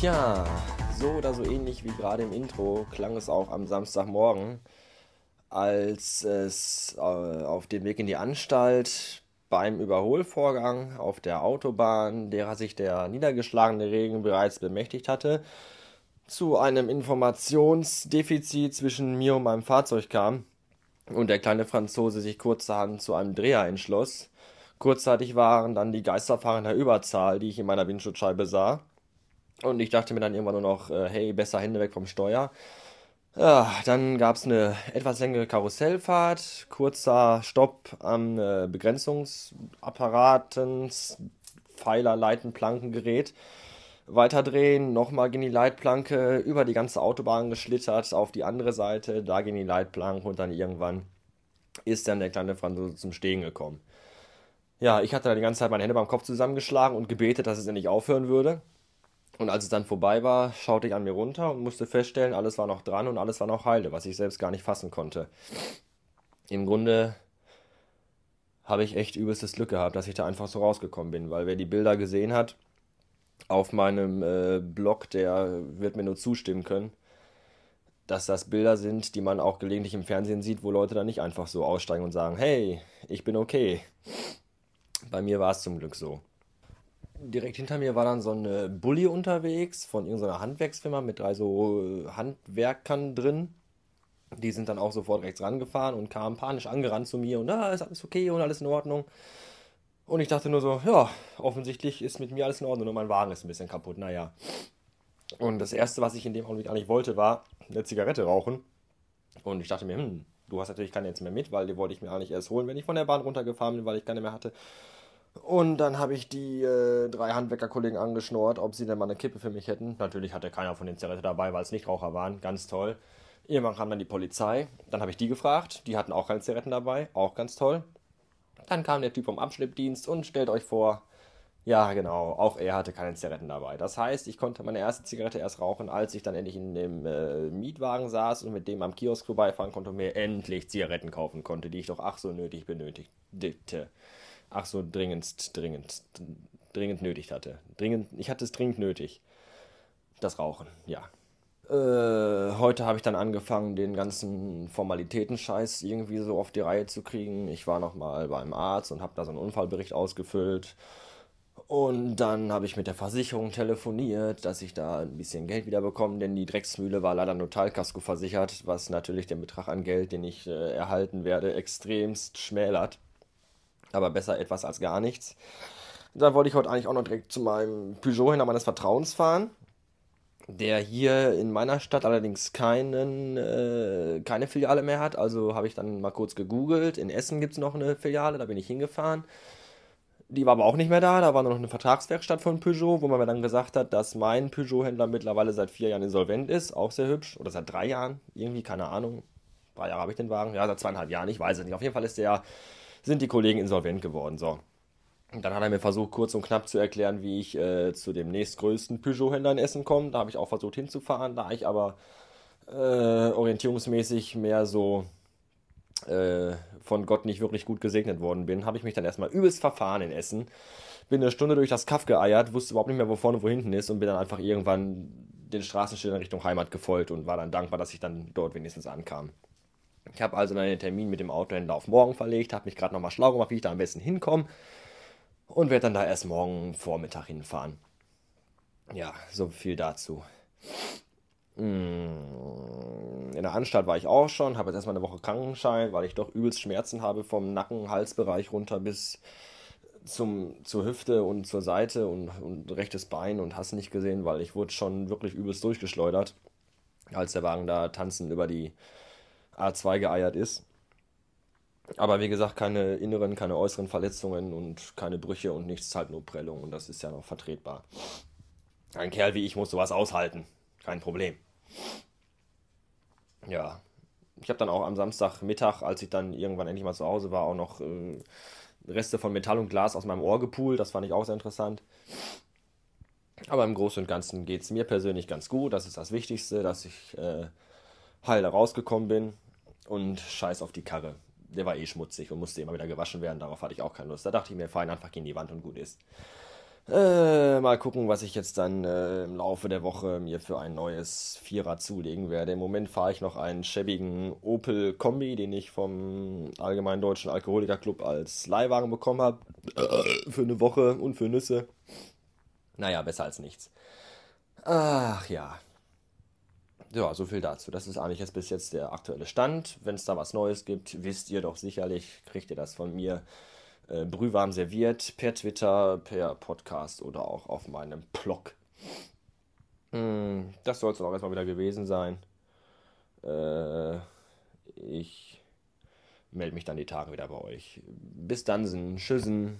Tja, so oder so ähnlich wie gerade im Intro klang es auch am Samstagmorgen, als es äh, auf dem Weg in die Anstalt beim Überholvorgang auf der Autobahn, derer sich der niedergeschlagene Regen bereits bemächtigt hatte, zu einem Informationsdefizit zwischen mir und meinem Fahrzeug kam und der kleine Franzose sich kurzerhand zu einem Dreher entschloss. Kurzzeitig waren dann die Geisterfahrer in der Überzahl, die ich in meiner Windschutzscheibe sah. Und ich dachte mir dann irgendwann nur noch, äh, hey, besser Hände weg vom Steuer. Ja, dann gab es eine etwas längere Karussellfahrt, kurzer Stopp am äh, Begrenzungsapparaten, Pfeiler, Leiten, Plankengerät. Weiterdrehen, nochmal gegen die Leitplanke, über die ganze Autobahn geschlittert, auf die andere Seite, da gegen die Leitplanke und dann irgendwann ist dann der kleine Franzose zum Stehen gekommen. Ja, ich hatte da die ganze Zeit meine Hände beim Kopf zusammengeschlagen und gebetet, dass es endlich aufhören würde. Und als es dann vorbei war, schaute ich an mir runter und musste feststellen, alles war noch dran und alles war noch heile, was ich selbst gar nicht fassen konnte. Im Grunde habe ich echt übelstes Glück gehabt, dass ich da einfach so rausgekommen bin, weil wer die Bilder gesehen hat auf meinem äh, Blog, der wird mir nur zustimmen können, dass das Bilder sind, die man auch gelegentlich im Fernsehen sieht, wo Leute dann nicht einfach so aussteigen und sagen, hey, ich bin okay. Bei mir war es zum Glück so direkt hinter mir war dann so ein Bulli unterwegs von irgendeiner Handwerksfirma mit drei so äh, Handwerkern drin. Die sind dann auch sofort rechts rangefahren und kamen panisch angerannt zu mir und ah, ist alles okay und alles in Ordnung. Und ich dachte nur so, ja, offensichtlich ist mit mir alles in Ordnung und mein Wagen ist ein bisschen kaputt, naja. Und das erste, was ich in dem Augenblick eigentlich wollte, war eine Zigarette rauchen. Und ich dachte mir, hm, du hast natürlich keine jetzt mehr mit, weil die wollte ich mir eigentlich erst holen, wenn ich von der Bahn runtergefahren bin, weil ich keine mehr hatte. Und dann habe ich die äh, drei Handwerkerkollegen angeschnurrt, ob sie denn mal eine Kippe für mich hätten. Natürlich hatte keiner von den Zigaretten dabei, weil es Nichtraucher waren. Ganz toll. Irgendwann kam dann die Polizei. Dann habe ich die gefragt. Die hatten auch keine Zigaretten dabei. Auch ganz toll. Dann kam der Typ vom Abschleppdienst und stellt euch vor, ja, genau, auch er hatte keine Zigaretten dabei. Das heißt, ich konnte meine erste Zigarette erst rauchen, als ich dann endlich in dem äh, Mietwagen saß und mit dem am Kiosk vorbeifahren konnte und mir endlich Zigaretten kaufen konnte, die ich doch ach so nötig benötigte ach so dringend, dringend, dringend nötig hatte. Dringend, ich hatte es dringend nötig. Das Rauchen, ja. Äh, heute habe ich dann angefangen, den ganzen Formalitäten-Scheiß irgendwie so auf die Reihe zu kriegen. Ich war nochmal beim Arzt und habe da so einen Unfallbericht ausgefüllt. Und dann habe ich mit der Versicherung telefoniert, dass ich da ein bisschen Geld wieder bekomme, denn die Drecksmühle war leider Notalkasko versichert, was natürlich den Betrag an Geld, den ich äh, erhalten werde, extremst schmälert. Aber besser etwas als gar nichts. Dann wollte ich heute eigentlich auch noch direkt zu meinem Peugeot-Händler meines Vertrauens fahren. Der hier in meiner Stadt allerdings keinen, äh, keine Filiale mehr hat. Also habe ich dann mal kurz gegoogelt. In Essen gibt es noch eine Filiale, da bin ich hingefahren. Die war aber auch nicht mehr da. Da war nur noch eine Vertragswerkstatt von Peugeot, wo man mir dann gesagt hat, dass mein Peugeot-Händler mittlerweile seit vier Jahren insolvent ist. Auch sehr hübsch. Oder seit drei Jahren. Irgendwie, keine Ahnung. Drei Jahre habe ich den Wagen. Ja, seit zweieinhalb Jahren. Ich weiß es nicht. Auf jeden Fall ist der sind die Kollegen insolvent geworden. So. Und dann hat er mir versucht, kurz und knapp zu erklären, wie ich äh, zu dem nächstgrößten Peugeot-Händler in Essen komme. Da habe ich auch versucht hinzufahren. Da ich aber äh, orientierungsmäßig mehr so äh, von Gott nicht wirklich gut gesegnet worden bin, habe ich mich dann erstmal übelst verfahren in Essen. Bin eine Stunde durch das Kaff geeiert, wusste überhaupt nicht mehr, wo vorne und wo hinten ist und bin dann einfach irgendwann den Straßenschild in Richtung Heimat gefolgt und war dann dankbar, dass ich dann dort wenigstens ankam. Ich habe also einen Termin mit dem Autohändler auf morgen verlegt, habe mich gerade nochmal schlau gemacht, wie ich da am besten hinkomme und werde dann da erst morgen Vormittag hinfahren. Ja, so viel dazu. Hm, in der Anstalt war ich auch schon, habe jetzt erstmal eine Woche Krankenschein, weil ich doch übelst Schmerzen habe vom Nacken, Halsbereich runter bis zum, zur Hüfte und zur Seite und, und rechtes Bein und hast nicht gesehen, weil ich wurde schon wirklich übelst durchgeschleudert, als der Wagen da tanzend über die A2 geeiert ist. Aber wie gesagt, keine inneren, keine äußeren Verletzungen und keine Brüche und nichts, halt nur Prellung und das ist ja noch vertretbar. Ein Kerl wie ich muss sowas aushalten. Kein Problem. Ja. Ich habe dann auch am Samstagmittag, als ich dann irgendwann endlich mal zu Hause war, auch noch äh, Reste von Metall und Glas aus meinem Ohr gepult. Das fand ich auch sehr interessant. Aber im Großen und Ganzen geht es mir persönlich ganz gut. Das ist das Wichtigste, dass ich äh, heil rausgekommen bin und scheiß auf die Karre. Der war eh schmutzig und musste immer wieder gewaschen werden. Darauf hatte ich auch keine Lust. Da dachte ich mir, fein, einfach gegen die Wand und gut ist. Äh, mal gucken, was ich jetzt dann äh, im Laufe der Woche mir für ein neues Vierer zulegen werde. Im Moment fahre ich noch einen schäbigen Opel Kombi, den ich vom Allgemeinen Deutschen Alkoholiker Club als Leihwagen bekommen habe. Äh, für eine Woche und für Nüsse. Naja, besser als nichts. Ach ja. Ja, so viel dazu. Das ist eigentlich jetzt bis jetzt der aktuelle Stand. Wenn es da was Neues gibt, wisst ihr doch sicherlich, kriegt ihr das von mir äh, brühwarm serviert per Twitter, per Podcast oder auch auf meinem Blog. Mm, das soll es auch erstmal wieder gewesen sein. Äh, ich melde mich dann die Tage wieder bei euch. Bis dann, Tschüssen.